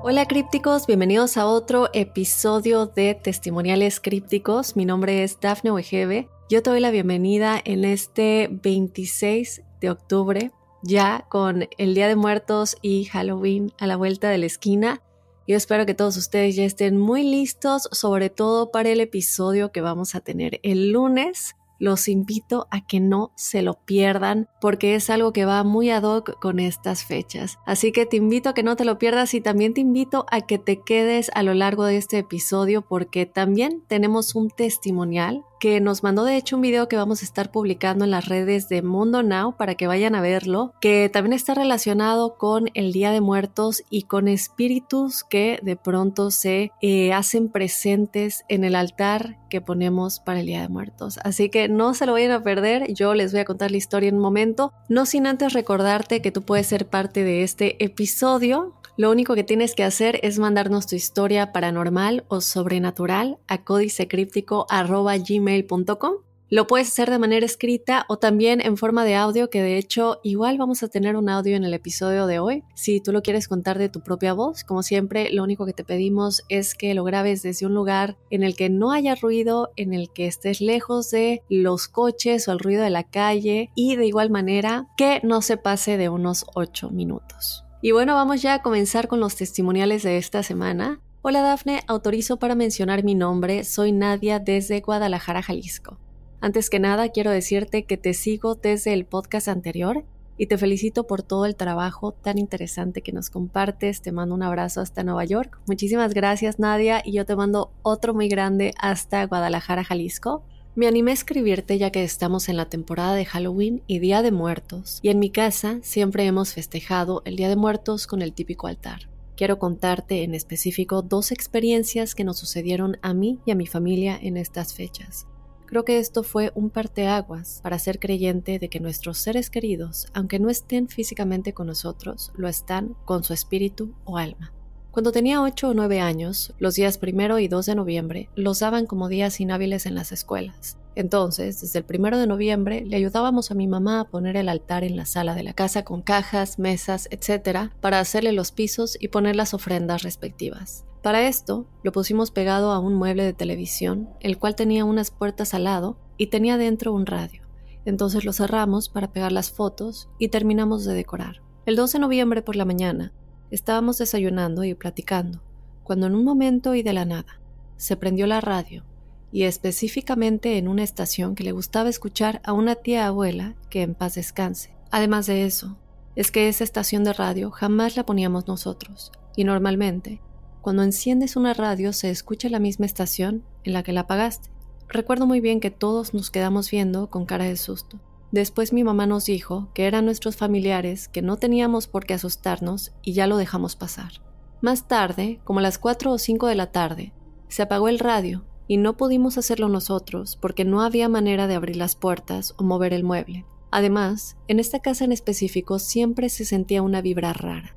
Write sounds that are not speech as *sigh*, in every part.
Hola crípticos, bienvenidos a otro episodio de Testimoniales Crípticos. Mi nombre es Dafne Wegebe. Yo te doy la bienvenida en este 26 de octubre, ya con el Día de Muertos y Halloween a la vuelta de la esquina. Yo espero que todos ustedes ya estén muy listos, sobre todo para el episodio que vamos a tener el lunes los invito a que no se lo pierdan porque es algo que va muy ad hoc con estas fechas. Así que te invito a que no te lo pierdas y también te invito a que te quedes a lo largo de este episodio porque también tenemos un testimonial que nos mandó de hecho un video que vamos a estar publicando en las redes de Mundo Now para que vayan a verlo, que también está relacionado con el Día de Muertos y con espíritus que de pronto se eh, hacen presentes en el altar que ponemos para el Día de Muertos. Así que no se lo vayan a perder, yo les voy a contar la historia en un momento, no sin antes recordarte que tú puedes ser parte de este episodio lo único que tienes que hacer es mandarnos tu historia paranormal o sobrenatural a códicecríptico.gmail.com. Lo puedes hacer de manera escrita o también en forma de audio, que de hecho igual vamos a tener un audio en el episodio de hoy. Si tú lo quieres contar de tu propia voz, como siempre, lo único que te pedimos es que lo grabes desde un lugar en el que no haya ruido, en el que estés lejos de los coches o el ruido de la calle y de igual manera que no se pase de unos 8 minutos. Y bueno, vamos ya a comenzar con los testimoniales de esta semana. Hola Dafne, autorizo para mencionar mi nombre, soy Nadia desde Guadalajara, Jalisco. Antes que nada, quiero decirte que te sigo desde el podcast anterior y te felicito por todo el trabajo tan interesante que nos compartes. Te mando un abrazo hasta Nueva York. Muchísimas gracias Nadia y yo te mando otro muy grande hasta Guadalajara, Jalisco. Me animé a escribirte ya que estamos en la temporada de Halloween y Día de Muertos, y en mi casa siempre hemos festejado el Día de Muertos con el típico altar. Quiero contarte en específico dos experiencias que nos sucedieron a mí y a mi familia en estas fechas. Creo que esto fue un parteaguas para ser creyente de que nuestros seres queridos, aunque no estén físicamente con nosotros, lo están con su espíritu o alma. Cuando tenía 8 o 9 años, los días primero y 2 de noviembre los daban como días inhábiles en las escuelas. Entonces, desde el primero de noviembre, le ayudábamos a mi mamá a poner el altar en la sala de la casa con cajas, mesas, etc., para hacerle los pisos y poner las ofrendas respectivas. Para esto, lo pusimos pegado a un mueble de televisión, el cual tenía unas puertas al lado y tenía dentro un radio. Entonces lo cerramos para pegar las fotos y terminamos de decorar. El 2 de noviembre por la mañana, Estábamos desayunando y platicando, cuando en un momento y de la nada, se prendió la radio, y específicamente en una estación que le gustaba escuchar a una tía abuela que en paz descanse. Además de eso, es que esa estación de radio jamás la poníamos nosotros, y normalmente, cuando enciendes una radio se escucha la misma estación en la que la apagaste. Recuerdo muy bien que todos nos quedamos viendo con cara de susto. Después mi mamá nos dijo que eran nuestros familiares, que no teníamos por qué asustarnos y ya lo dejamos pasar. Más tarde, como las 4 o 5 de la tarde, se apagó el radio y no pudimos hacerlo nosotros porque no había manera de abrir las puertas o mover el mueble. Además, en esta casa en específico siempre se sentía una vibra rara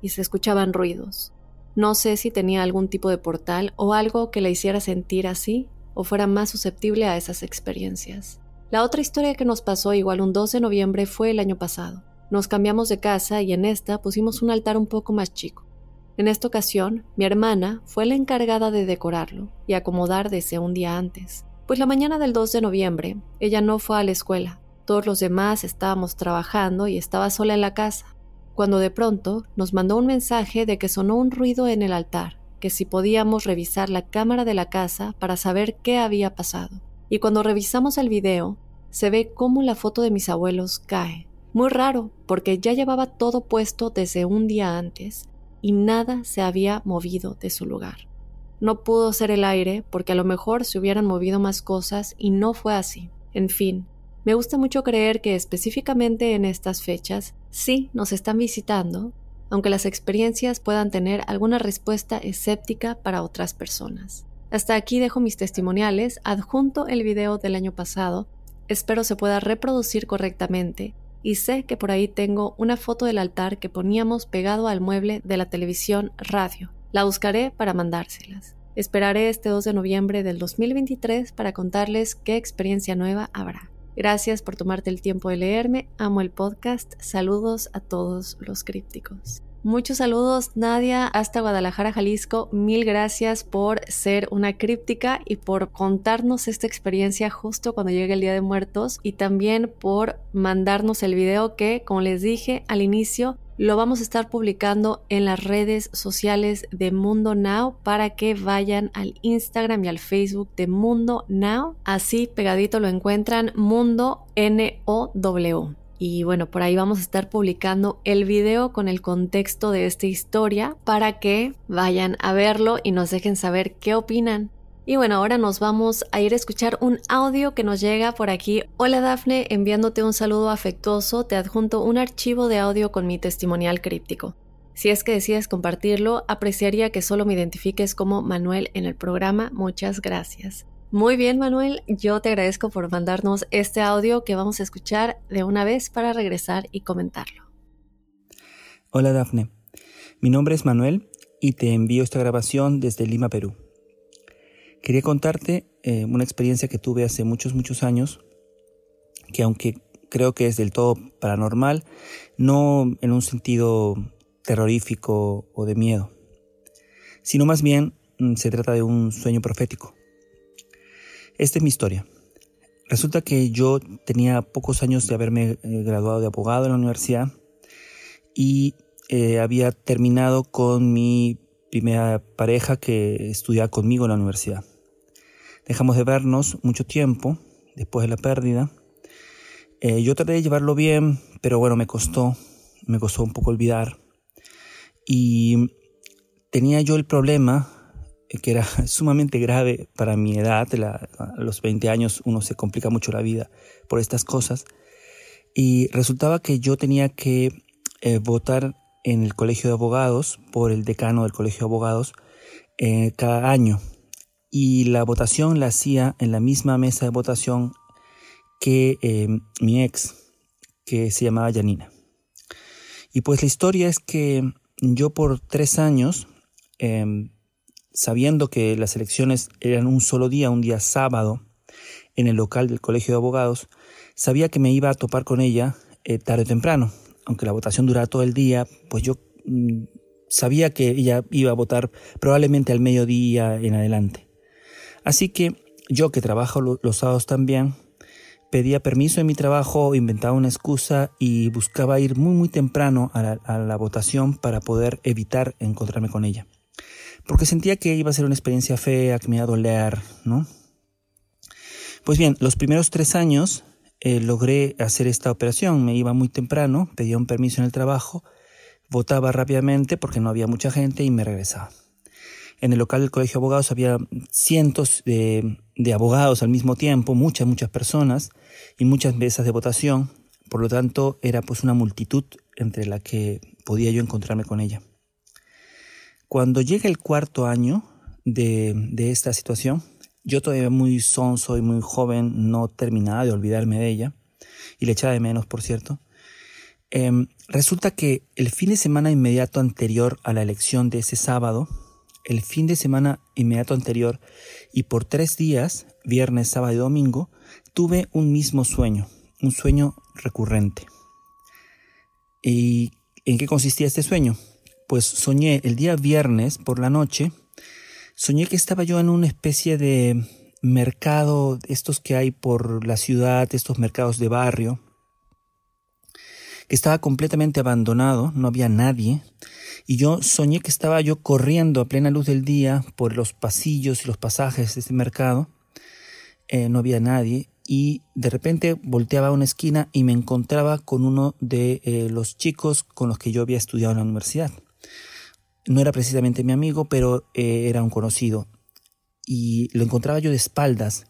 y se escuchaban ruidos. No sé si tenía algún tipo de portal o algo que la hiciera sentir así o fuera más susceptible a esas experiencias. La otra historia que nos pasó igual un 2 de noviembre fue el año pasado. Nos cambiamos de casa y en esta pusimos un altar un poco más chico. En esta ocasión, mi hermana fue la encargada de decorarlo y acomodar desde un día antes. Pues la mañana del 2 de noviembre, ella no fue a la escuela. Todos los demás estábamos trabajando y estaba sola en la casa. Cuando de pronto nos mandó un mensaje de que sonó un ruido en el altar, que si podíamos revisar la cámara de la casa para saber qué había pasado y cuando revisamos el video, se ve cómo la foto de mis abuelos cae. Muy raro, porque ya llevaba todo puesto desde un día antes y nada se había movido de su lugar. No pudo ser el aire, porque a lo mejor se hubieran movido más cosas y no fue así. En fin, me gusta mucho creer que específicamente en estas fechas sí nos están visitando, aunque las experiencias puedan tener alguna respuesta escéptica para otras personas. Hasta aquí dejo mis testimoniales, adjunto el video del año pasado, espero se pueda reproducir correctamente y sé que por ahí tengo una foto del altar que poníamos pegado al mueble de la televisión radio. La buscaré para mandárselas. Esperaré este 2 de noviembre del 2023 para contarles qué experiencia nueva habrá. Gracias por tomarte el tiempo de leerme, amo el podcast, saludos a todos los crípticos. Muchos saludos Nadia hasta Guadalajara, Jalisco. Mil gracias por ser una críptica y por contarnos esta experiencia justo cuando llegue el Día de Muertos y también por mandarnos el video que, como les dije al inicio, lo vamos a estar publicando en las redes sociales de Mundo Now para que vayan al Instagram y al Facebook de Mundo Now. Así pegadito lo encuentran Mundo N-O-W. Y bueno, por ahí vamos a estar publicando el video con el contexto de esta historia para que vayan a verlo y nos dejen saber qué opinan. Y bueno, ahora nos vamos a ir a escuchar un audio que nos llega por aquí. Hola Dafne, enviándote un saludo afectuoso, te adjunto un archivo de audio con mi testimonial críptico. Si es que decides compartirlo, apreciaría que solo me identifiques como Manuel en el programa. Muchas gracias. Muy bien, Manuel, yo te agradezco por mandarnos este audio que vamos a escuchar de una vez para regresar y comentarlo. Hola Dafne, mi nombre es Manuel y te envío esta grabación desde Lima, Perú. Quería contarte eh, una experiencia que tuve hace muchos, muchos años, que aunque creo que es del todo paranormal, no en un sentido terrorífico o de miedo, sino más bien mm, se trata de un sueño profético. Esta es mi historia. Resulta que yo tenía pocos años de haberme eh, graduado de abogado en la universidad y eh, había terminado con mi primera pareja que estudiaba conmigo en la universidad. Dejamos de vernos mucho tiempo después de la pérdida. Eh, yo traté de llevarlo bien, pero bueno, me costó, me costó un poco olvidar. Y tenía yo el problema, que era *laughs* sumamente grave para mi edad, a los 20 años uno se complica mucho la vida por estas cosas. Y resultaba que yo tenía que eh, votar en el colegio de abogados por el decano del colegio de abogados cada año y la votación la hacía en la misma mesa de votación que eh, mi ex, que se llamaba Janina. Y pues la historia es que yo por tres años, em, sabiendo que las elecciones eran un solo día, un día sábado, en el local del Colegio de Abogados, sabía que me iba a topar con ella eh, tarde o temprano. Aunque la votación durara todo el día, pues yo mm, sabía que ella iba a votar probablemente al mediodía en adelante. Así que yo que trabajo los sábados también, pedía permiso en mi trabajo, inventaba una excusa y buscaba ir muy muy temprano a la, votación para poder evitar encontrarme con ella. Porque sentía que iba a ser una experiencia fea, que me iba a doler, ¿no? Pues bien, los primeros tres años eh, logré hacer esta operación. Me iba muy temprano, pedía un permiso en el trabajo, votaba rápidamente porque no había mucha gente y me regresaba. En el local del Colegio de Abogados había cientos de, abogados al mismo tiempo, muchas, muchas personas y muchas mesas de votación. Por lo tanto, era pues una multitud entre la que podía yo encontrarme con ella. Cuando llega el cuarto año de, esta situación, yo todavía muy sonso y muy joven, no terminaba de olvidarme de ella, y le echaba de menos, por cierto, em, resulta que el fin de semana inmediato anterior a la elección de ese sábado, el fin de semana inmediato anterior y por tres días, viernes, sábado y domingo, tuve un mismo sueño, un sueño recurrente. ¿Y en qué consistía este sueño? Pues soñé el día viernes por la noche, soñé que estaba yo en una especie de mercado, estos que hay por la ciudad, estos mercados de barrio, que estaba completamente abandonado, no había nadie, y yo soñé que estaba yo corriendo a plena luz del día por los pasillos y los pasajes de este mercado eh, no había nadie y de repente volteaba a una esquina y me encontraba con uno de eh, los chicos con los que yo había estudiado en la universidad. No era precisamente mi amigo, pero eh, era un conocido. Y lo encontraba yo de espaldas.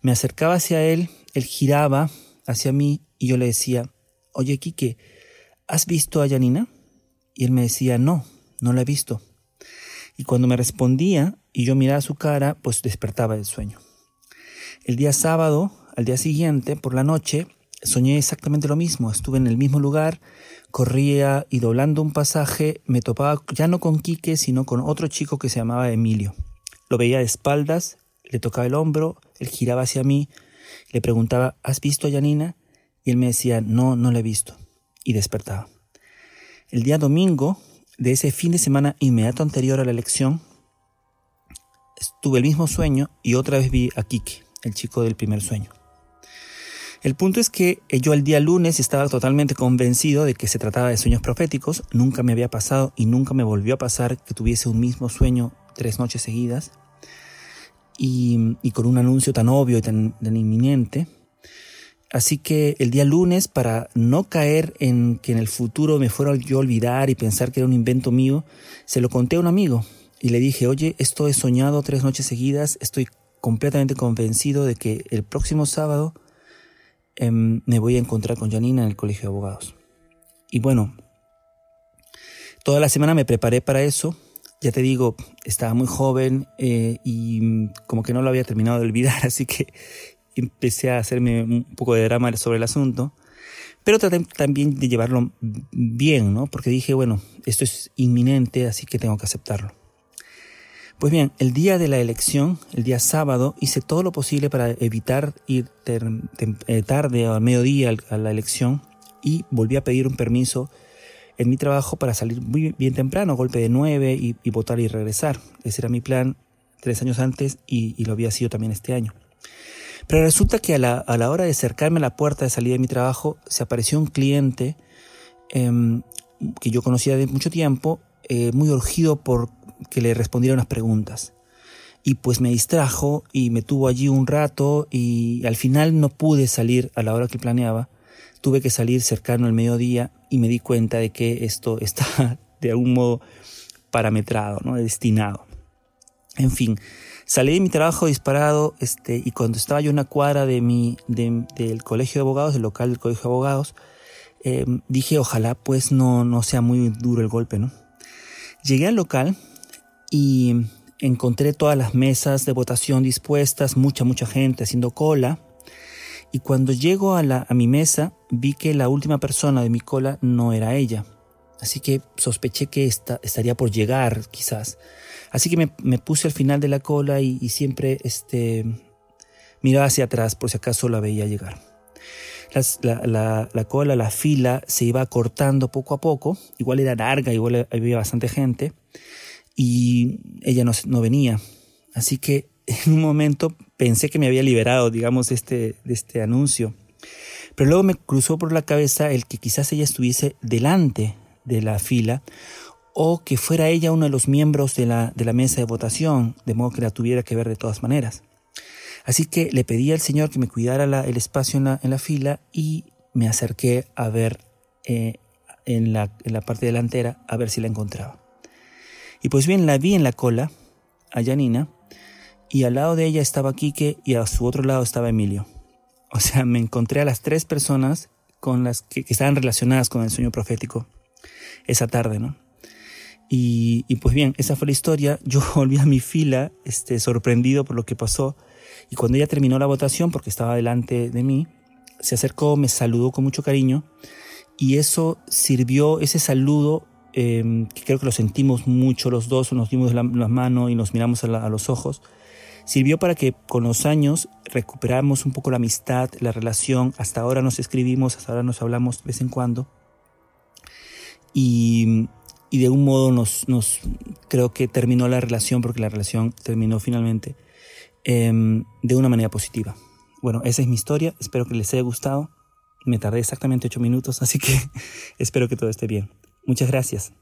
Me acercaba hacia él, él giraba hacia mí y yo le decía, oye Quique, ¿has visto a Janina? Y él me decía, no, no la he visto. Y cuando me respondía y yo miraba su cara, pues despertaba del sueño. El día sábado, al día siguiente, por la noche, soñé exactamente lo mismo. Estuve en el mismo lugar, corría y doblando un pasaje me topaba ya no con Quique, sino con otro chico que se llamaba Emilio. Lo veía de espaldas, le tocaba el hombro, él giraba hacia mí, le preguntaba, ¿has visto a Yanina? Y él me decía, no, no la he visto. Y despertaba. El día domingo de ese fin de semana inmediato anterior a la elección, tuve el mismo sueño y otra vez vi a Quique, el chico del primer sueño. El punto es que yo el día lunes estaba totalmente convencido de que se trataba de sueños proféticos, nunca me había pasado y nunca me volvió a pasar que tuviese un mismo sueño tres noches seguidas y, con un anuncio tan obvio y tan, inminente. Así que el día lunes, para no caer en que en el futuro me fuera yo a olvidar y pensar que era un invento mío, se lo conté a un amigo y le dije, oye, esto he soñado tres noches seguidas, estoy completamente convencido de que el próximo sábado Em, me voy a encontrar con Janina en el colegio de abogados. Y bueno, toda la semana me preparé para eso. Ya te digo, estaba muy joven eh, y como que no lo había terminado de olvidar, *laughs* así que empecé a hacerme un poco de drama sobre el asunto. Pero traté también de llevarlo bien, ¿no? Porque dije, bueno, esto es inminente, así que tengo que aceptarlo. Pues bien, el día de la elección, el día sábado, hice todo lo posible para evitar ir eh, tarde o al mediodía a la elección y volví a pedir un permiso en mi trabajo para salir muy bien temprano, golpe de nueve y, votar y regresar. Ese era mi plan tres años antes y, lo había sido también este año. Pero resulta que a la, hora de acercarme a la puerta de salida de mi trabajo, se apareció un cliente em, que yo conocía de mucho tiempo, eh, muy urgido por que le respondiera unas preguntas. Y pues me distrajo y me tuvo allí un rato y al final no pude salir a la hora que planeaba. Tuve que salir cercano al mediodía y me di cuenta de que esto *laughs* está de algún modo parametrado, ¿no? destinado. En fin, salí de mi trabajo disparado este, y cuando estaba yo en una cuadra de mi, del colegio de abogados, del local del colegio de abogados, eh, dije ojalá pues no, no sea muy duro el golpe, ¿no? Llegué al local y encontré todas las mesas de votación dispuestas, mucha, mucha gente haciendo cola. Y cuando llego a, la, a mi mesa, vi que la última persona de mi cola no era ella. Así que sospeché que esta, estaría por llegar, quizás. Así que me, me puse al final de la cola y, y, siempre este, miraba hacia atrás por si acaso la veía llegar. la, la, la, cola, la fila se iba cortando poco a poco. Igual era larga, igual había bastante gente y ella no, no venía. Así que en un momento pensé que me había liberado, digamos, de este, este anuncio. Pero luego me cruzó por la cabeza el que quizás ella estuviese delante de la fila o que fuera ella uno de los miembros de la, de la mesa de votación, de modo que la tuviera que ver de todas maneras. Así que le pedí al Señor que me cuidara el espacio en la, en la, fila y me acerqué a ver eh, en, la, en la parte delantera a ver si la encontraba. Y pues bien, la vi en la cola, a Janina, y al lado de ella estaba Quique y a su otro lado estaba Emilio. O sea, me encontré a las tres personas con las que, estaban relacionadas con el sueño profético esa tarde, ¿no? Y, pues bien, esa fue la historia. Yo *laughs* volví a mi fila, este, sorprendido por lo que pasó. Y cuando ella terminó la votación, porque estaba delante de mí, se acercó, me saludó con mucho cariño. Y eso sirvió, ese saludo Em, que creo que lo sentimos mucho los dos, nos dimos las manos y nos miramos a, los ojos, sirvió para que con los años recuperamos un poco la amistad, la relación, hasta ahora nos escribimos, hasta ahora nos hablamos de vez en cuando. Y, y de un modo nos, nos, creo que terminó la relación, porque la relación terminó finalmente, em, de una manera positiva. Bueno, esa es mi historia, espero que les haya gustado. Me tardé exactamente ocho minutos, así que *laughs* espero que todo esté bien. Muchas gracias.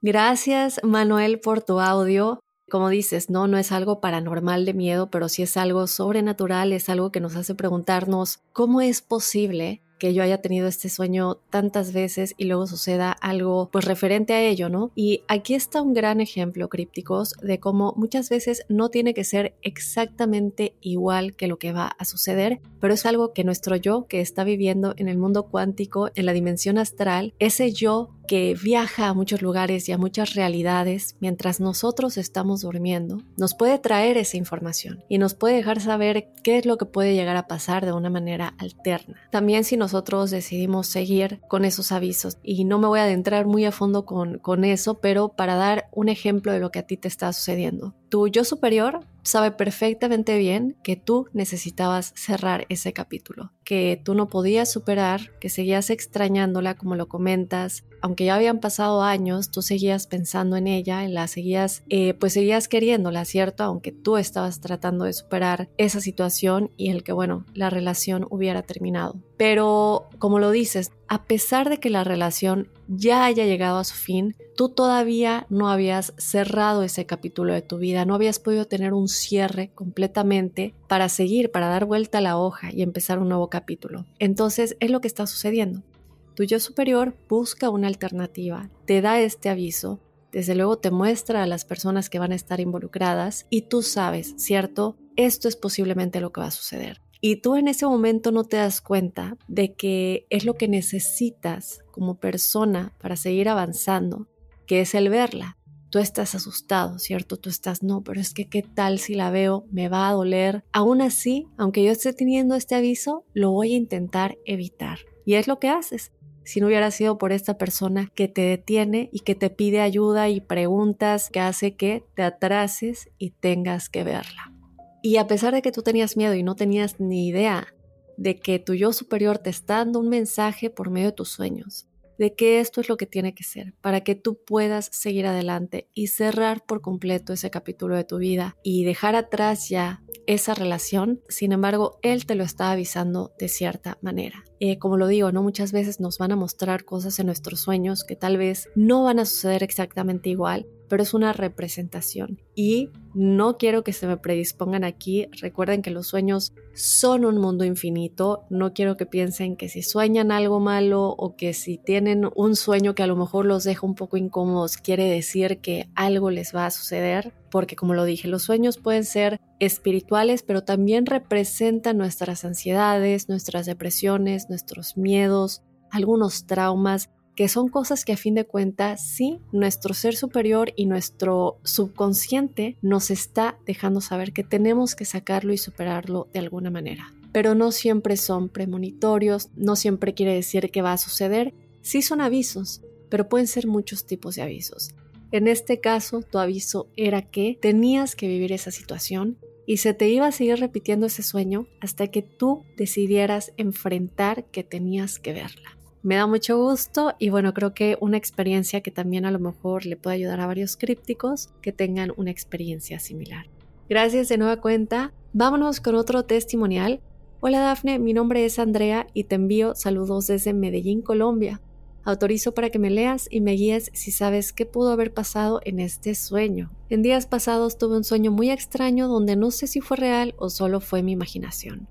Gracias, Manuel, por tu audio. como dices, no, no es algo paranormal de miedo, pero sí es algo sobrenatural, es algo que nos hace preguntarnos cómo es posible que yo haya tenido este sueño tantas veces y luego suceda algo pues referente a ello, ¿no? Y aquí está un gran ejemplo, crípticos, de cómo muchas veces no tiene que ser exactamente igual que lo que va a suceder, pero es algo que nuestro yo que está viviendo en el mundo cuántico, en la dimensión astral, ese yo que viaja a muchos lugares y a muchas realidades mientras nosotros estamos durmiendo, nos puede traer esa información y nos puede dejar saber qué es lo que puede llegar a pasar de una manera alterna. También si nosotros decidimos seguir con esos avisos, y no me voy a adentrar muy a fondo con, con eso, pero para dar un ejemplo de lo que a ti te está sucediendo. Tu yo superior sabe perfectamente bien que tú necesitabas cerrar ese capítulo, que tú no podías superar, que seguías extrañándola como lo comentas, aunque ya habían pasado años, tú seguías pensando en ella, la seguías, eh, pues seguías queriéndola, ¿cierto? Aunque tú estabas tratando de superar esa situación y el que, bueno, la relación hubiera terminado. Pero, como lo dices, a pesar de que la relación ya haya llegado a su fin, tú todavía no habías cerrado ese capítulo de tu vida, no habías podido tener un cierre completamente para seguir, para dar vuelta a la hoja y empezar un nuevo capítulo. Entonces, es lo que está sucediendo. Tu yo superior busca una alternativa, te da este aviso, desde luego te muestra a las personas que van a estar involucradas y tú sabes, ¿cierto? Esto es posiblemente lo que va a suceder. Y tú en ese momento no te das cuenta de que es lo que necesitas como persona para seguir avanzando, que es el verla. Tú estás asustado, ¿cierto? Tú estás, no, pero es que qué tal si la veo, me va a doler. Aún así, aunque yo esté teniendo este aviso, lo voy a intentar evitar. Y es lo que haces si no hubiera sido por esta persona que te detiene y que te pide ayuda y preguntas que hace que te atrases y tengas que verla. Y a pesar de que tú tenías miedo y no tenías ni idea de que tu yo superior te está dando un mensaje por medio de tus sueños, de que esto es lo que tiene que ser para que tú puedas seguir adelante y cerrar por completo ese capítulo de tu vida y dejar atrás ya esa relación. Sin embargo, él te lo está avisando de cierta manera. Eh, como lo digo, no muchas veces nos van a mostrar cosas en nuestros sueños que tal vez no van a suceder exactamente igual, pero es una representación. Y no quiero que se me predispongan aquí. Recuerden que los sueños son un mundo infinito. No quiero que piensen que si sueñan algo malo o que si tienen un sueño que a lo mejor los deja un poco incómodos, quiere decir que algo les va a suceder. Porque como lo dije, los sueños pueden ser espirituales, pero también representan nuestras ansiedades, nuestras depresiones, nuestros miedos, algunos traumas que son cosas que a fin de cuentas sí, nuestro ser superior y nuestro subconsciente nos está dejando saber que tenemos que sacarlo y superarlo de alguna manera. Pero no siempre son premonitorios, no siempre quiere decir que va a suceder, sí son avisos, pero pueden ser muchos tipos de avisos. En este caso, tu aviso era que tenías que vivir esa situación y se te iba a seguir repitiendo ese sueño hasta que tú decidieras enfrentar que tenías que verla. Me da mucho gusto y bueno, creo que una experiencia que también a lo mejor le puede ayudar a varios crípticos que tengan una experiencia similar. Gracias de nueva cuenta. Vámonos con otro testimonial. Hola Dafne, mi nombre es Andrea y te envío saludos desde Medellín, Colombia. Autorizo para que me leas y me guíes si sabes qué pudo haber pasado en este sueño. En días pasados tuve un sueño muy extraño donde no sé si fue real o solo fue mi imaginación.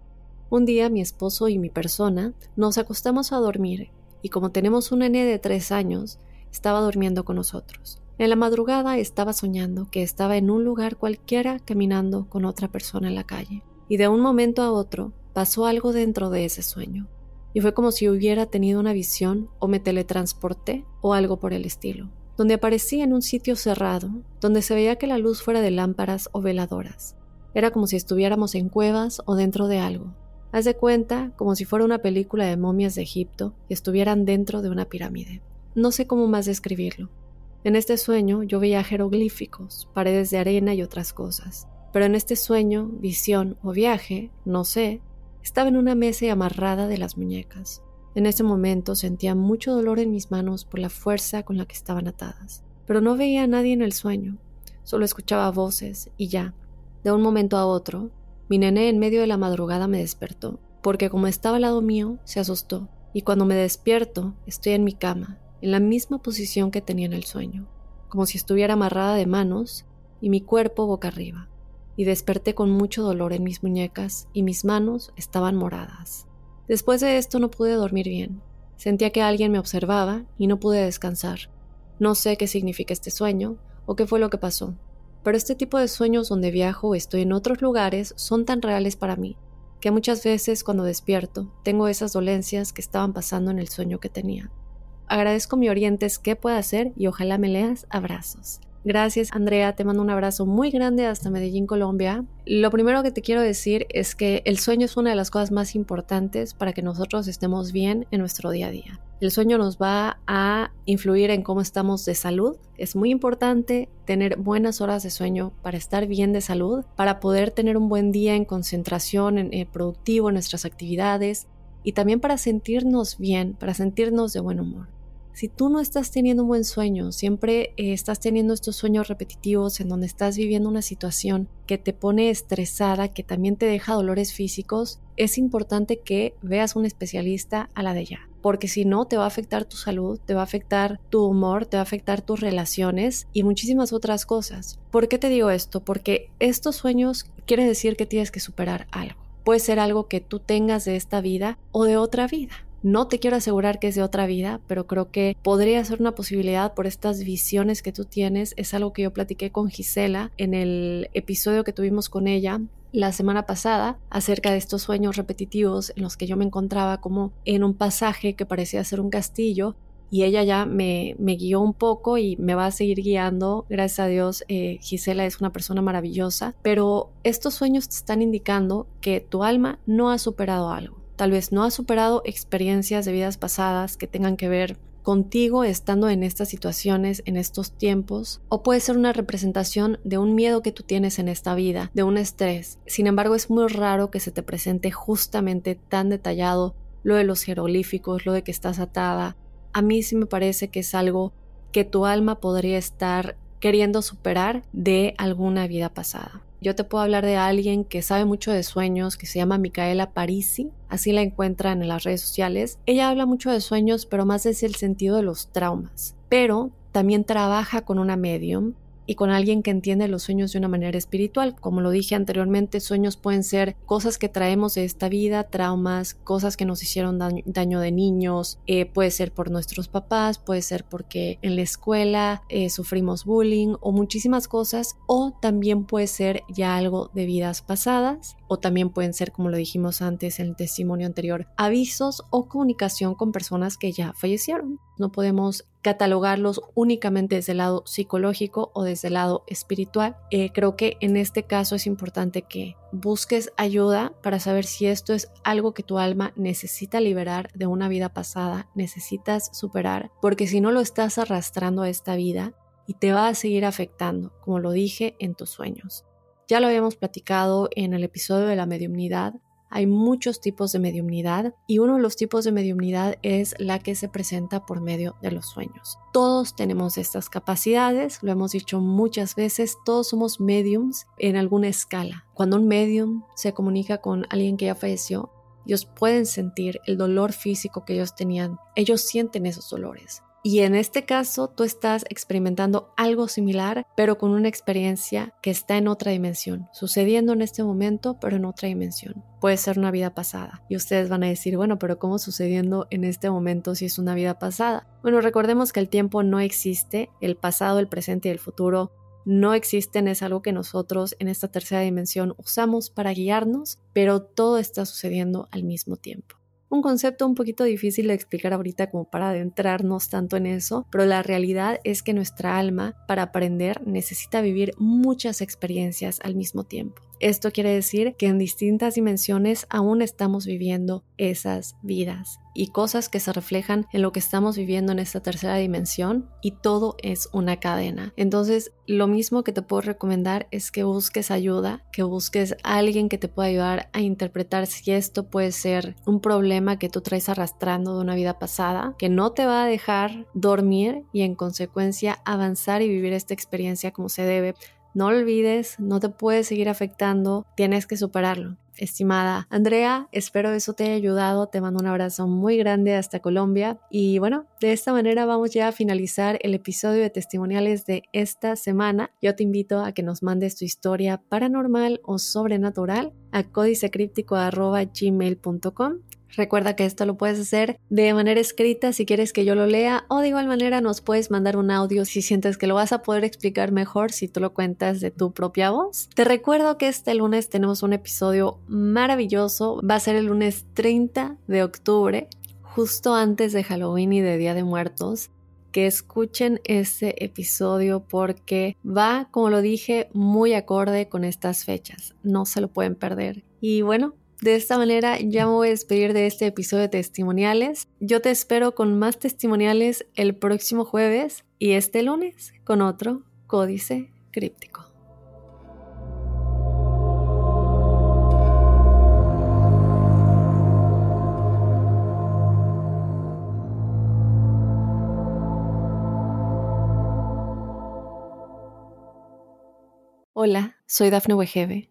Un día mi esposo y mi persona nos acostamos a dormir y como tenemos un nene de tres años, estaba durmiendo con nosotros. En la madrugada estaba soñando que estaba en un lugar cualquiera caminando con otra persona en la calle. Y de un momento a otro pasó algo dentro de ese sueño. Y fue como si hubiera tenido una visión o me teletransporté o algo por el estilo. Donde aparecí en un sitio cerrado, donde se veía que la luz fuera de lámparas o veladoras. Era como si estuviéramos en cuevas o dentro de algo. Haz de cuenta como si fuera una película de momias de Egipto y estuvieran dentro de una pirámide. No sé cómo más describirlo. En este sueño yo veía jeroglíficos, paredes de arena y otras cosas. Pero en este sueño, visión o viaje, no sé, estaba en una mesa y amarrada de las muñecas. En ese momento sentía mucho dolor en mis manos por la fuerza con la que estaban atadas. Pero no veía a nadie en el sueño, solo escuchaba voces y ya, de un momento a otro, mi nené en medio de la madrugada me despertó, porque como estaba al lado mío, se asustó, y cuando me despierto, estoy en mi cama, en la misma posición que tenía en el sueño, como si estuviera amarrada de manos, y mi cuerpo boca arriba, y desperté con mucho dolor en mis muñecas y mis manos estaban moradas. Después de esto no pude dormir bien. Sentía que alguien me observaba y no pude descansar. No sé qué significa este sueño o qué fue lo que pasó, pero este tipo de sueños donde viajo o estoy en otros lugares son tan reales para mí que muchas veces cuando despierto tengo esas dolencias que estaban pasando en el sueño que tenía. Agradezco mi orientes qué puedo hacer y ojalá me leas abrazos. Gracias Andrea, te mando un abrazo muy grande hasta Medellín, Colombia. Lo primero que te quiero decir es que el sueño es una de las cosas más importantes para que nosotros estemos bien en nuestro día a día. El sueño nos va a influir en cómo estamos de salud. Es muy importante tener buenas horas de sueño para estar bien de salud, para poder tener un buen día en concentración, en, eh, productivo en nuestras actividades y también para sentirnos bien, para sentirnos de buen humor. Si tú no estás teniendo un buen sueño, siempre eh, estás teniendo estos sueños repetitivos en donde estás viviendo una situación que te pone estresada, que también te deja dolores físicos, es importante que veas un especialista a la de ya. Porque si no, te va a afectar tu salud, te va a afectar tu humor, te va a afectar tus relaciones y muchísimas otras cosas. ¿Por qué te digo esto? Porque estos sueños quiere decir que tienes que superar algo. Puede ser algo que tú tengas de esta vida o de otra vida. No te quiero asegurar que es de otra vida, pero creo que podría ser una posibilidad por estas visiones que tú tienes. Es algo que yo platiqué con Gisela en el episodio que tuvimos con ella la semana pasada acerca de estos sueños repetitivos en los que yo me encontraba como en un pasaje que parecía ser un castillo y ella ya me, guió un poco y me va a seguir guiando. Gracias a Dios, eh, Gisela es una persona maravillosa, pero estos sueños te están indicando que tu alma no ha superado algo. Tal vez no has superado experiencias de vidas pasadas que tengan que ver contigo estando en estas situaciones, en estos tiempos, o puede ser una representación de un miedo que tú tienes en esta vida, de un estrés. Sin embargo, es muy raro que se te presente justamente tan detallado lo de los jeroglíficos, lo de que estás atada. A mí sí me parece que es algo que tu alma podría estar queriendo superar de alguna vida pasada. Yo te puedo hablar de alguien que sabe mucho de sueños, que se llama Micaela Parisi, así la encuentran en las redes sociales. Ella habla mucho de sueños, pero más desde el sentido de los traumas. Pero también trabaja con una medium y con alguien que entiende los sueños de una manera espiritual. Como lo dije anteriormente, sueños pueden ser cosas que traemos de esta vida, traumas, cosas que nos hicieron daño, de niños, eh, puede ser por nuestros papás, puede ser porque en la escuela eh, sufrimos bullying o muchísimas cosas, o también puede ser ya algo de vidas pasadas, o también pueden ser, como lo dijimos antes en el testimonio anterior, avisos o comunicación con personas que ya fallecieron. No podemos catalogarlos únicamente desde el lado psicológico o desde el lado espiritual. Eh, creo que en este caso es importante que busques ayuda para saber si esto es algo que tu alma necesita liberar de una vida pasada, necesitas superar, porque si no lo estás arrastrando a esta vida y te va a seguir afectando, como lo dije en tus sueños. Ya lo habíamos platicado en el episodio de la mediumnidad, hay muchos tipos de mediumnidad y uno de los tipos de mediumnidad es la que se presenta por medio de los sueños. Todos tenemos estas capacidades, lo hemos dicho muchas veces, todos somos mediums en alguna escala. Cuando un medium se comunica con alguien que ya falleció, ellos pueden sentir el dolor físico que ellos tenían, ellos sienten esos dolores. Y en este caso tú estás experimentando algo similar, pero con una experiencia que está en otra dimensión, sucediendo en este momento, pero en otra dimensión. Puede ser una vida pasada. Y ustedes van a decir, bueno, pero ¿cómo sucediendo en este momento si es una vida pasada? Bueno, recordemos que el tiempo no existe, el pasado, el presente y el futuro no existen, es algo que nosotros en esta tercera dimensión usamos para guiarnos, pero todo está sucediendo al mismo tiempo un concepto un poquito difícil de explicar ahorita como para adentrarnos tanto en eso, pero la realidad es que nuestra alma para aprender necesita vivir muchas experiencias al mismo tiempo. Esto quiere decir que en distintas dimensiones aún estamos viviendo esas vidas y cosas que se reflejan en lo que estamos viviendo en esta tercera dimensión y todo es una cadena. Entonces, lo mismo que te puedo recomendar es que busques ayuda, que busques a alguien que te pueda ayudar a interpretar si esto puede ser un problema que tú traes arrastrando de una vida pasada, que no te va a dejar dormir y en consecuencia avanzar y vivir esta experiencia como se debe. No olvides, no te puede seguir afectando, tienes que superarlo. Estimada Andrea, espero eso te haya ayudado. Te mando un abrazo muy grande hasta Colombia. Y bueno, de esta manera vamos ya a finalizar el episodio de testimoniales de esta semana. Yo te invito a que nos mandes tu historia paranormal o sobrenatural a códicecríptico.gmail.com Recuerda que esto lo puedes hacer de manera escrita si quieres que yo lo lea o de igual manera nos puedes mandar un audio si sientes que lo vas a poder explicar mejor si tú lo cuentas de tu propia voz. Te recuerdo que este lunes tenemos un episodio maravilloso. Va a ser el lunes 30 de octubre, justo antes de Halloween y de Día de Muertos que escuchen este episodio porque va, como lo dije, muy acorde con estas fechas. No se lo pueden perder. Y bueno, de esta manera ya me voy a despedir de este episodio de testimoniales. Yo te espero con más testimoniales el próximo jueves y este lunes con otro códice críptico. Hola, soy Dafne Wegebe